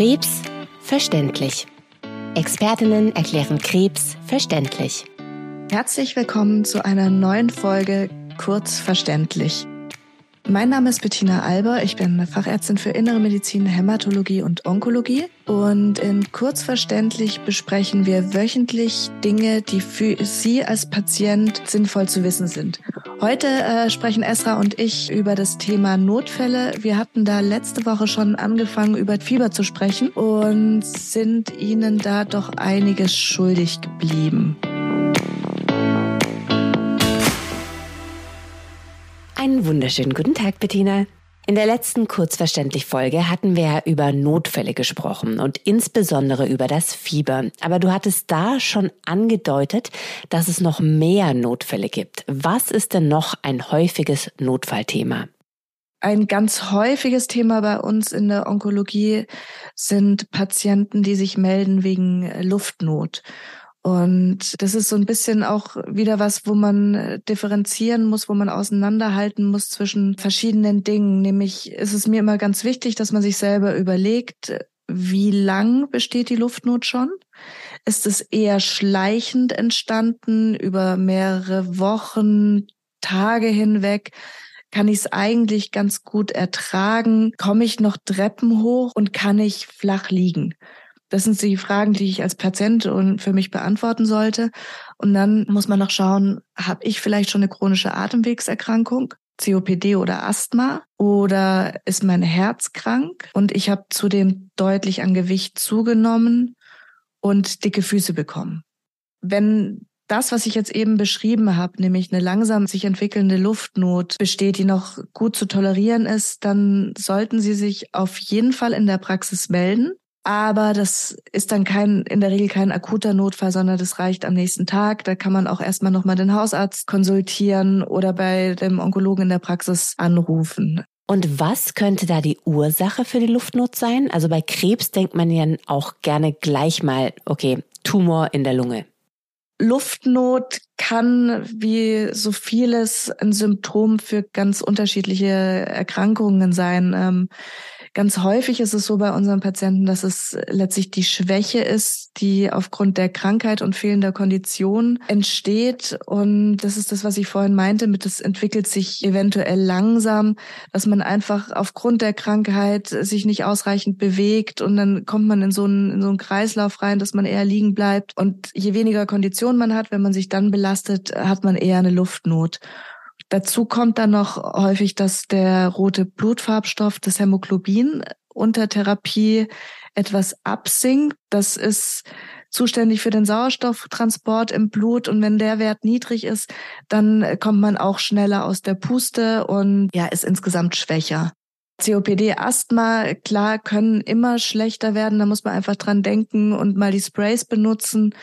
Krebs verständlich. Expertinnen erklären Krebs verständlich. Herzlich willkommen zu einer neuen Folge Kurz verständlich. Mein Name ist Bettina Alber. Ich bin Fachärztin für Innere Medizin, Hämatologie und Onkologie. Und in Kurzverständlich besprechen wir wöchentlich Dinge, die für Sie als Patient sinnvoll zu wissen sind. Heute äh, sprechen Esra und ich über das Thema Notfälle. Wir hatten da letzte Woche schon angefangen, über Fieber zu sprechen und sind Ihnen da doch einiges schuldig geblieben. Einen wunderschönen guten Tag, Bettina. In der letzten kurzverständlich Folge hatten wir ja über Notfälle gesprochen und insbesondere über das Fieber. Aber du hattest da schon angedeutet, dass es noch mehr Notfälle gibt. Was ist denn noch ein häufiges Notfallthema? Ein ganz häufiges Thema bei uns in der Onkologie sind Patienten, die sich melden wegen Luftnot. Und das ist so ein bisschen auch wieder was, wo man äh, differenzieren muss, wo man auseinanderhalten muss zwischen verschiedenen Dingen. Nämlich ist es mir immer ganz wichtig, dass man sich selber überlegt, wie lang besteht die Luftnot schon? Ist es eher schleichend entstanden über mehrere Wochen, Tage hinweg? Kann ich es eigentlich ganz gut ertragen? Komme ich noch Treppen hoch und kann ich flach liegen? Das sind die Fragen, die ich als Patient und für mich beantworten sollte. Und dann muss man noch schauen, habe ich vielleicht schon eine chronische Atemwegserkrankung? COPD oder Asthma oder ist mein Herz krank und ich habe zudem deutlich an Gewicht zugenommen und dicke Füße bekommen. Wenn das, was ich jetzt eben beschrieben habe, nämlich eine langsam sich entwickelnde Luftnot besteht, die noch gut zu tolerieren ist, dann sollten Sie sich auf jeden Fall in der Praxis melden. Aber das ist dann kein, in der Regel kein akuter Notfall, sondern das reicht am nächsten Tag. Da kann man auch erstmal nochmal den Hausarzt konsultieren oder bei dem Onkologen in der Praxis anrufen. Und was könnte da die Ursache für die Luftnot sein? Also bei Krebs denkt man ja auch gerne gleich mal, okay, Tumor in der Lunge. Luftnot kann wie so vieles ein Symptom für ganz unterschiedliche Erkrankungen sein. Ganz häufig ist es so bei unseren Patienten, dass es letztlich die Schwäche ist, die aufgrund der Krankheit und fehlender Kondition entsteht. Und das ist das, was ich vorhin meinte, mit es entwickelt sich eventuell langsam, dass man einfach aufgrund der Krankheit sich nicht ausreichend bewegt und dann kommt man in so einen, in so einen Kreislauf rein, dass man eher liegen bleibt. Und je weniger Kondition man hat, wenn man sich dann belastet, hat man eher eine Luftnot. Dazu kommt dann noch häufig, dass der rote Blutfarbstoff, das Hämoglobin, unter Therapie etwas absinkt. Das ist zuständig für den Sauerstofftransport im Blut. Und wenn der Wert niedrig ist, dann kommt man auch schneller aus der Puste und ja, ist insgesamt schwächer. COPD, Asthma, klar, können immer schlechter werden. Da muss man einfach dran denken und mal die Sprays benutzen.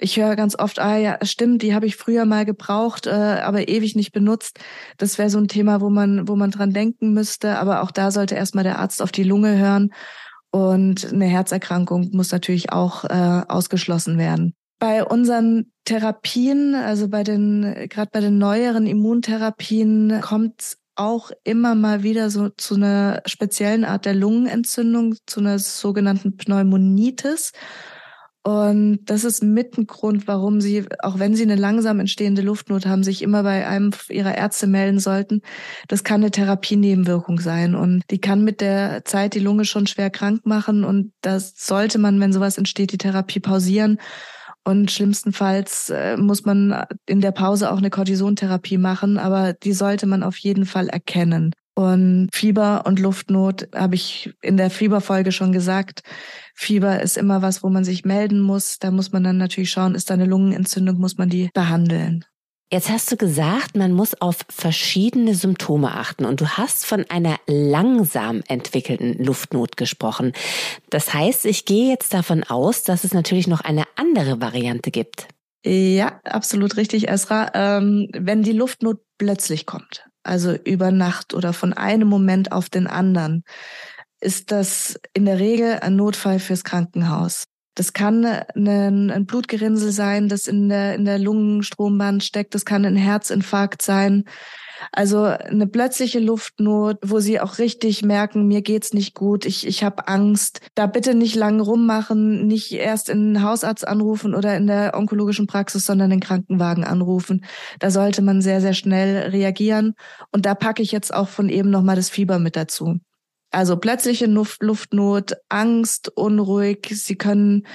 Ich höre ganz oft, ah ja, stimmt, die habe ich früher mal gebraucht, äh, aber ewig nicht benutzt. Das wäre so ein Thema, wo man, wo man dran denken müsste. Aber auch da sollte erstmal der Arzt auf die Lunge hören. Und eine Herzerkrankung muss natürlich auch äh, ausgeschlossen werden. Bei unseren Therapien, also bei den, gerade bei den neueren Immuntherapien, kommt auch immer mal wieder so zu einer speziellen Art der Lungenentzündung, zu einer sogenannten Pneumonitis. Und das ist mit ein Grund, warum Sie, auch wenn Sie eine langsam entstehende Luftnot haben, sich immer bei einem Ihrer Ärzte melden sollten. Das kann eine Therapienebenwirkung sein und die kann mit der Zeit die Lunge schon schwer krank machen und das sollte man, wenn sowas entsteht, die Therapie pausieren und schlimmstenfalls äh, muss man in der Pause auch eine Cortisontherapie machen, aber die sollte man auf jeden Fall erkennen. Und Fieber und Luftnot habe ich in der Fieberfolge schon gesagt. Fieber ist immer was, wo man sich melden muss. Da muss man dann natürlich schauen, ist da eine Lungenentzündung, muss man die behandeln. Jetzt hast du gesagt, man muss auf verschiedene Symptome achten und du hast von einer langsam entwickelten Luftnot gesprochen. Das heißt, ich gehe jetzt davon aus, dass es natürlich noch eine andere Variante gibt. Ja, absolut richtig, Esra. Ähm, wenn die Luftnot plötzlich kommt, also über Nacht oder von einem Moment auf den anderen, ist das in der Regel ein Notfall fürs Krankenhaus. Das kann ein, ein Blutgerinnsel sein, das in der, in der Lungenstrombahn steckt. Das kann ein Herzinfarkt sein. Also eine plötzliche Luftnot, wo sie auch richtig merken, mir geht's nicht gut, ich, ich habe Angst. Da bitte nicht lang rummachen, nicht erst in den Hausarzt anrufen oder in der onkologischen Praxis, sondern den Krankenwagen anrufen. Da sollte man sehr, sehr schnell reagieren. Und da packe ich jetzt auch von eben nochmal das Fieber mit dazu. Also plötzliche Luft, Luftnot, Angst, unruhig, sie können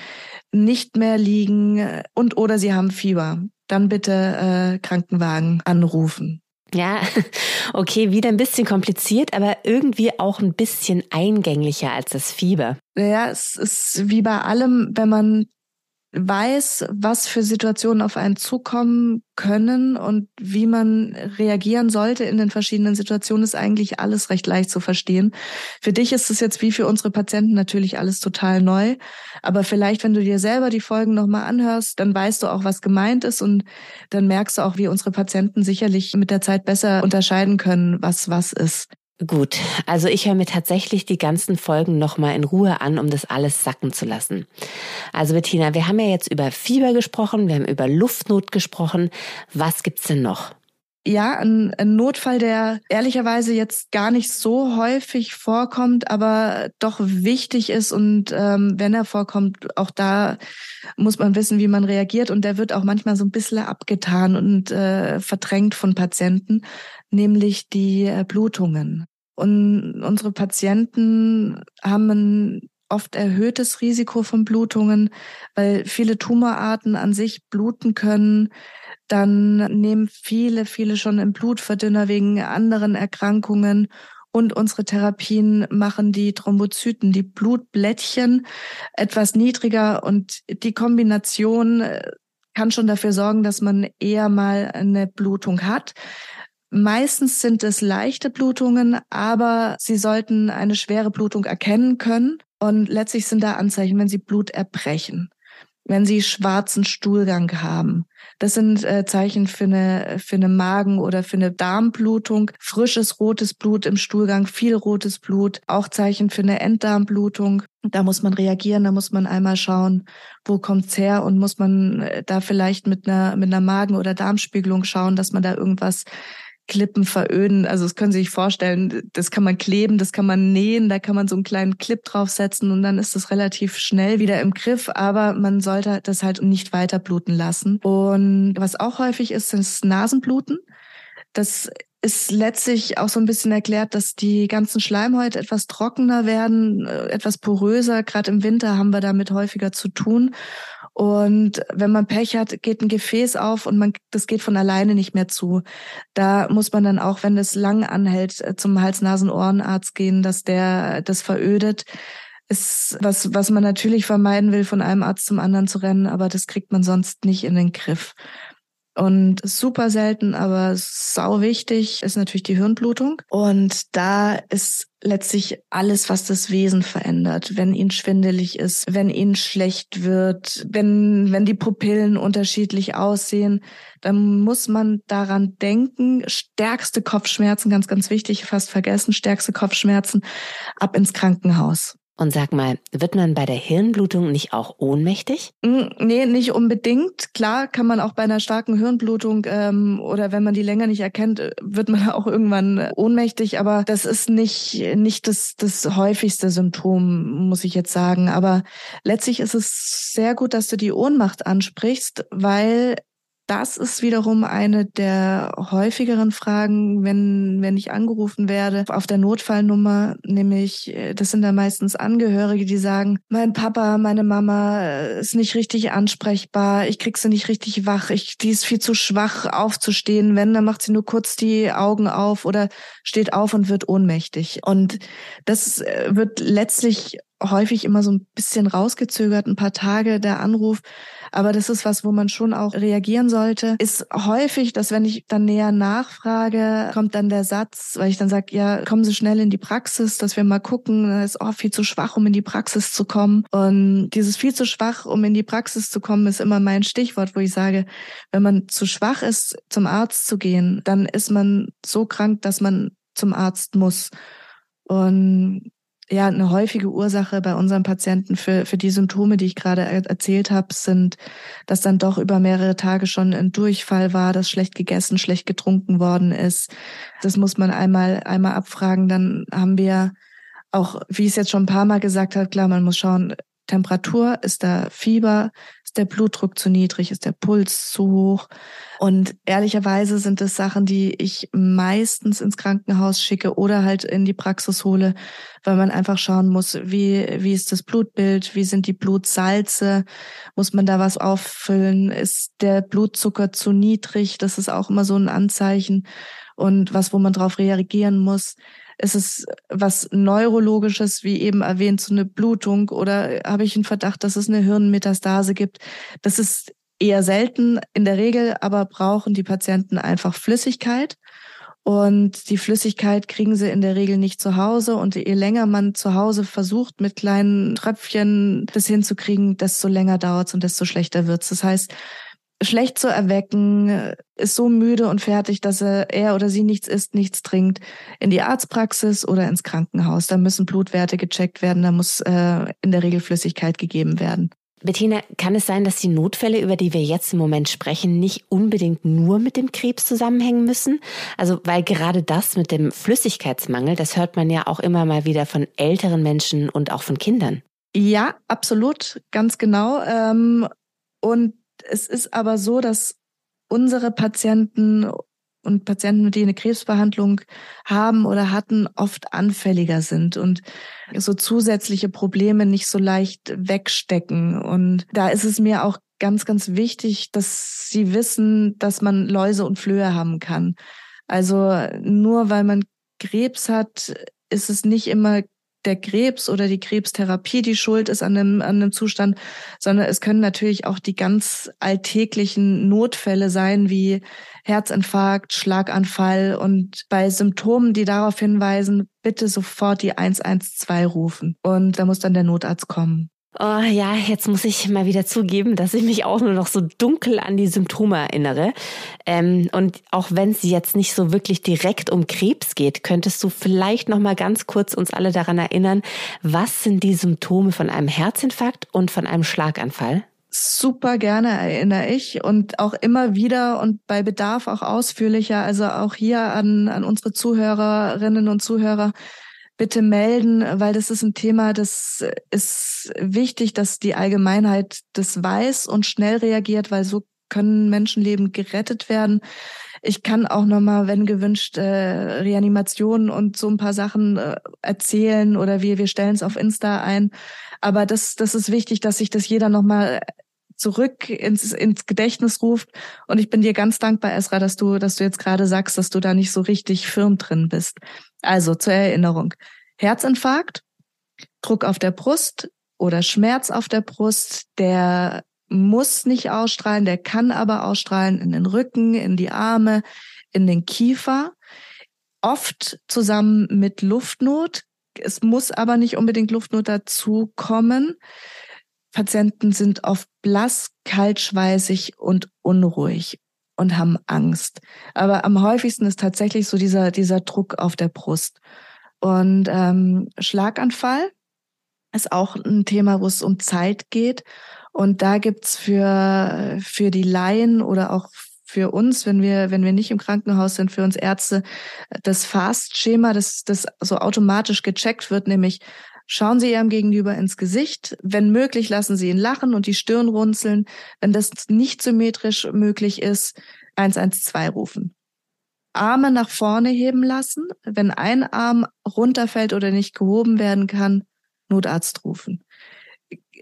nicht mehr liegen und oder sie haben Fieber. Dann bitte äh, Krankenwagen anrufen. Ja, okay, wieder ein bisschen kompliziert, aber irgendwie auch ein bisschen eingänglicher als das Fieber. Ja, es ist wie bei allem, wenn man weiß, was für Situationen auf einen zukommen können und wie man reagieren sollte in den verschiedenen Situationen, ist eigentlich alles recht leicht zu verstehen. Für dich ist es jetzt wie für unsere Patienten natürlich alles total neu. Aber vielleicht, wenn du dir selber die Folgen nochmal anhörst, dann weißt du auch, was gemeint ist und dann merkst du auch, wie unsere Patienten sicherlich mit der Zeit besser unterscheiden können, was was ist. Gut, also ich höre mir tatsächlich die ganzen Folgen nochmal in Ruhe an, um das alles sacken zu lassen. Also Bettina, wir haben ja jetzt über Fieber gesprochen, wir haben über Luftnot gesprochen. Was gibt's denn noch? Ja, ein, ein Notfall, der ehrlicherweise jetzt gar nicht so häufig vorkommt, aber doch wichtig ist und ähm, wenn er vorkommt, auch da muss man wissen, wie man reagiert und der wird auch manchmal so ein bisschen abgetan und äh, verdrängt von Patienten nämlich die äh, Blutungen. Und unsere Patienten haben ein oft erhöhtes Risiko von Blutungen, weil viele Tumorarten an sich bluten können. Dann nehmen viele, viele schon im Blutverdünner wegen anderen Erkrankungen. Und unsere Therapien machen die Thrombozyten, die Blutblättchen etwas niedriger. Und die Kombination äh, kann schon dafür sorgen, dass man eher mal eine Blutung hat. Meistens sind es leichte Blutungen, aber Sie sollten eine schwere Blutung erkennen können. Und letztlich sind da Anzeichen, wenn Sie Blut erbrechen, wenn Sie schwarzen Stuhlgang haben. Das sind äh, Zeichen für eine, für eine Magen- oder für eine Darmblutung. Frisches rotes Blut im Stuhlgang, viel rotes Blut. Auch Zeichen für eine Enddarmblutung. Da muss man reagieren, da muss man einmal schauen, wo kommt's her und muss man äh, da vielleicht mit einer, mit einer Magen- oder Darmspiegelung schauen, dass man da irgendwas Klippen veröden. Also das können Sie sich vorstellen, das kann man kleben, das kann man nähen, da kann man so einen kleinen Clip draufsetzen und dann ist das relativ schnell wieder im Griff, aber man sollte das halt nicht weiter bluten lassen. Und was auch häufig ist, ist Nasenbluten. Das ist letztlich auch so ein bisschen erklärt, dass die ganzen Schleimhäute etwas trockener werden, äh, etwas poröser. Gerade im Winter haben wir damit häufiger zu tun. Und wenn man Pech hat, geht ein Gefäß auf und man, das geht von alleine nicht mehr zu. Da muss man dann auch, wenn es lang anhält, äh, zum Hals-Nasen-Ohrenarzt gehen, dass der das verödet. Ist was, was man natürlich vermeiden will, von einem Arzt zum anderen zu rennen, aber das kriegt man sonst nicht in den Griff. Und super selten, aber sau wichtig ist natürlich die Hirnblutung. Und da ist letztlich alles, was das Wesen verändert. Wenn ihn schwindelig ist, wenn ihn schlecht wird, wenn, wenn die Pupillen unterschiedlich aussehen, dann muss man daran denken, stärkste Kopfschmerzen, ganz, ganz wichtig, fast vergessen, stärkste Kopfschmerzen, ab ins Krankenhaus. Und sag mal, wird man bei der Hirnblutung nicht auch ohnmächtig? Mm, nee, nicht unbedingt. Klar kann man auch bei einer starken Hirnblutung ähm, oder wenn man die länger nicht erkennt, äh, wird man auch irgendwann äh, ohnmächtig. Aber das ist nicht, nicht das, das häufigste Symptom, muss ich jetzt sagen. Aber letztlich ist es sehr gut, dass du die Ohnmacht ansprichst, weil das ist wiederum eine der häufigeren Fragen, wenn, wenn ich angerufen werde auf der Notfallnummer, nämlich, äh, das sind da meistens Angehörige, die sagen, mein Papa, meine Mama äh, ist nicht richtig ansprechbar, ich krieg sie nicht richtig wach, ich, die ist viel zu schwach aufzustehen. Wenn, dann macht sie nur kurz die Augen auf oder steht auf und wird ohnmächtig. Und das äh, wird letztlich häufig immer so ein bisschen rausgezögert, ein paar Tage der Anruf. Aber das ist was, wo man schon auch reagieren sollte. Ist häufig, dass wenn ich dann näher nachfrage, kommt dann der Satz, weil ich dann sage, ja, kommen Sie schnell in die Praxis, dass wir mal gucken. Das ist auch viel zu schwach, um in die Praxis zu kommen. Und dieses viel zu schwach, um in die Praxis zu kommen, ist immer mein Stichwort, wo ich sage, wenn man zu schwach ist, zum Arzt zu gehen, dann ist man so krank, dass man zum Arzt muss. Und ja, eine häufige Ursache bei unseren Patienten für, für die Symptome, die ich gerade erzählt habe, sind, dass dann doch über mehrere Tage schon ein Durchfall war, dass schlecht gegessen, schlecht getrunken worden ist. Das muss man einmal, einmal abfragen. Dann haben wir auch, wie ich es jetzt schon ein paar Mal gesagt habe, klar, man muss schauen, Temperatur, ist da Fieber, ist der Blutdruck zu niedrig, ist der Puls zu hoch. Und ehrlicherweise sind es Sachen, die ich meistens ins Krankenhaus schicke oder halt in die Praxis hole, weil man einfach schauen muss, wie, wie ist das Blutbild, wie sind die Blutsalze, muss man da was auffüllen, ist der Blutzucker zu niedrig, das ist auch immer so ein Anzeichen und was, wo man drauf reagieren muss. Ist es was Neurologisches, wie eben erwähnt, so eine Blutung oder habe ich einen Verdacht, dass es eine Hirnmetastase gibt? Das ist eher selten in der Regel, aber brauchen die Patienten einfach Flüssigkeit. Und die Flüssigkeit kriegen sie in der Regel nicht zu Hause. Und je länger man zu Hause versucht, mit kleinen Tröpfchen das hinzukriegen, desto länger dauert es und desto schlechter wird's. Das heißt, schlecht zu erwecken, ist so müde und fertig, dass er, er oder sie nichts isst, nichts trinkt, in die Arztpraxis oder ins Krankenhaus. Da müssen Blutwerte gecheckt werden, da muss äh, in der Regel Flüssigkeit gegeben werden. Bettina, kann es sein, dass die Notfälle, über die wir jetzt im Moment sprechen, nicht unbedingt nur mit dem Krebs zusammenhängen müssen? Also, weil gerade das mit dem Flüssigkeitsmangel, das hört man ja auch immer mal wieder von älteren Menschen und auch von Kindern. Ja, absolut, ganz genau. Ähm, und es ist aber so, dass unsere Patienten und Patienten, die eine Krebsbehandlung haben oder hatten, oft anfälliger sind und so zusätzliche Probleme nicht so leicht wegstecken. Und da ist es mir auch ganz, ganz wichtig, dass sie wissen, dass man Läuse und Flöhe haben kann. Also nur weil man Krebs hat, ist es nicht immer der Krebs oder die Krebstherapie die schuld ist an einem, an einem Zustand, sondern es können natürlich auch die ganz alltäglichen Notfälle sein, wie Herzinfarkt, Schlaganfall und bei Symptomen, die darauf hinweisen, bitte sofort die 112 rufen. Und da muss dann der Notarzt kommen. Oh ja, jetzt muss ich mal wieder zugeben, dass ich mich auch nur noch so dunkel an die Symptome erinnere. Ähm, und auch wenn es jetzt nicht so wirklich direkt um Krebs geht, könntest du vielleicht noch mal ganz kurz uns alle daran erinnern, was sind die Symptome von einem Herzinfarkt und von einem Schlaganfall? Super gerne erinnere ich und auch immer wieder und bei Bedarf auch ausführlicher. Also auch hier an, an unsere Zuhörerinnen und Zuhörer bitte melden, weil das ist ein Thema, das ist wichtig, dass die Allgemeinheit das weiß und schnell reagiert, weil so können Menschenleben gerettet werden. Ich kann auch nochmal, wenn gewünscht, äh, Reanimationen und so ein paar Sachen äh, erzählen oder wir, wir stellen es auf Insta ein. Aber das, das ist wichtig, dass sich das jeder nochmal zurück ins, ins Gedächtnis ruft. Und ich bin dir ganz dankbar, Esra, dass du, dass du jetzt gerade sagst, dass du da nicht so richtig firm drin bist. Also zur Erinnerung. Herzinfarkt, Druck auf der Brust oder Schmerz auf der Brust, der muss nicht ausstrahlen, der kann aber ausstrahlen in den Rücken, in die Arme, in den Kiefer. Oft zusammen mit Luftnot. Es muss aber nicht unbedingt Luftnot dazu kommen. Patienten sind oft blass, kaltschweißig und unruhig und haben Angst. Aber am häufigsten ist tatsächlich so dieser, dieser Druck auf der Brust. Und ähm, Schlaganfall ist auch ein Thema, wo es um Zeit geht. Und da gibt's für, für die Laien oder auch für uns, wenn wir, wenn wir nicht im Krankenhaus sind, für uns Ärzte, das Fast-Schema, das, das so automatisch gecheckt wird, nämlich Schauen Sie Ihrem Gegenüber ins Gesicht. Wenn möglich, lassen Sie ihn lachen und die Stirn runzeln. Wenn das nicht symmetrisch möglich ist, 112 rufen. Arme nach vorne heben lassen. Wenn ein Arm runterfällt oder nicht gehoben werden kann, Notarzt rufen.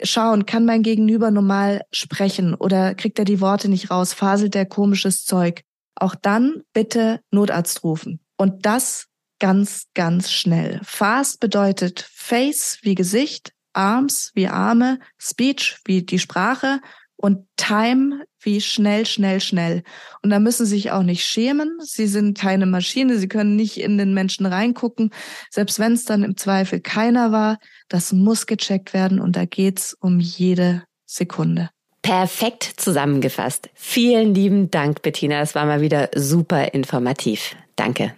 Schauen, kann mein Gegenüber normal sprechen oder kriegt er die Worte nicht raus, faselt er komisches Zeug. Auch dann bitte Notarzt rufen. Und das ganz, ganz schnell. Fast bedeutet Face wie Gesicht, Arms wie Arme, Speech wie die Sprache und Time wie schnell, schnell, schnell. Und da müssen Sie sich auch nicht schämen. Sie sind keine Maschine. Sie können nicht in den Menschen reingucken. Selbst wenn es dann im Zweifel keiner war, das muss gecheckt werden und da geht's um jede Sekunde. Perfekt zusammengefasst. Vielen lieben Dank, Bettina. Das war mal wieder super informativ. Danke.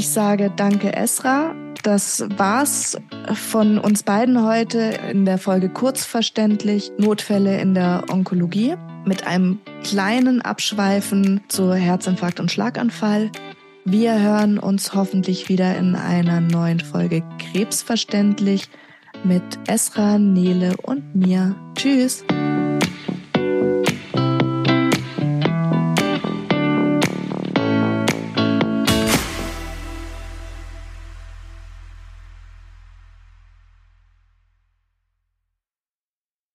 Ich sage danke, Esra. Das war's von uns beiden heute in der Folge Kurzverständlich Notfälle in der Onkologie mit einem kleinen Abschweifen zu Herzinfarkt und Schlaganfall. Wir hören uns hoffentlich wieder in einer neuen Folge Krebsverständlich mit Esra, Nele und mir. Tschüss!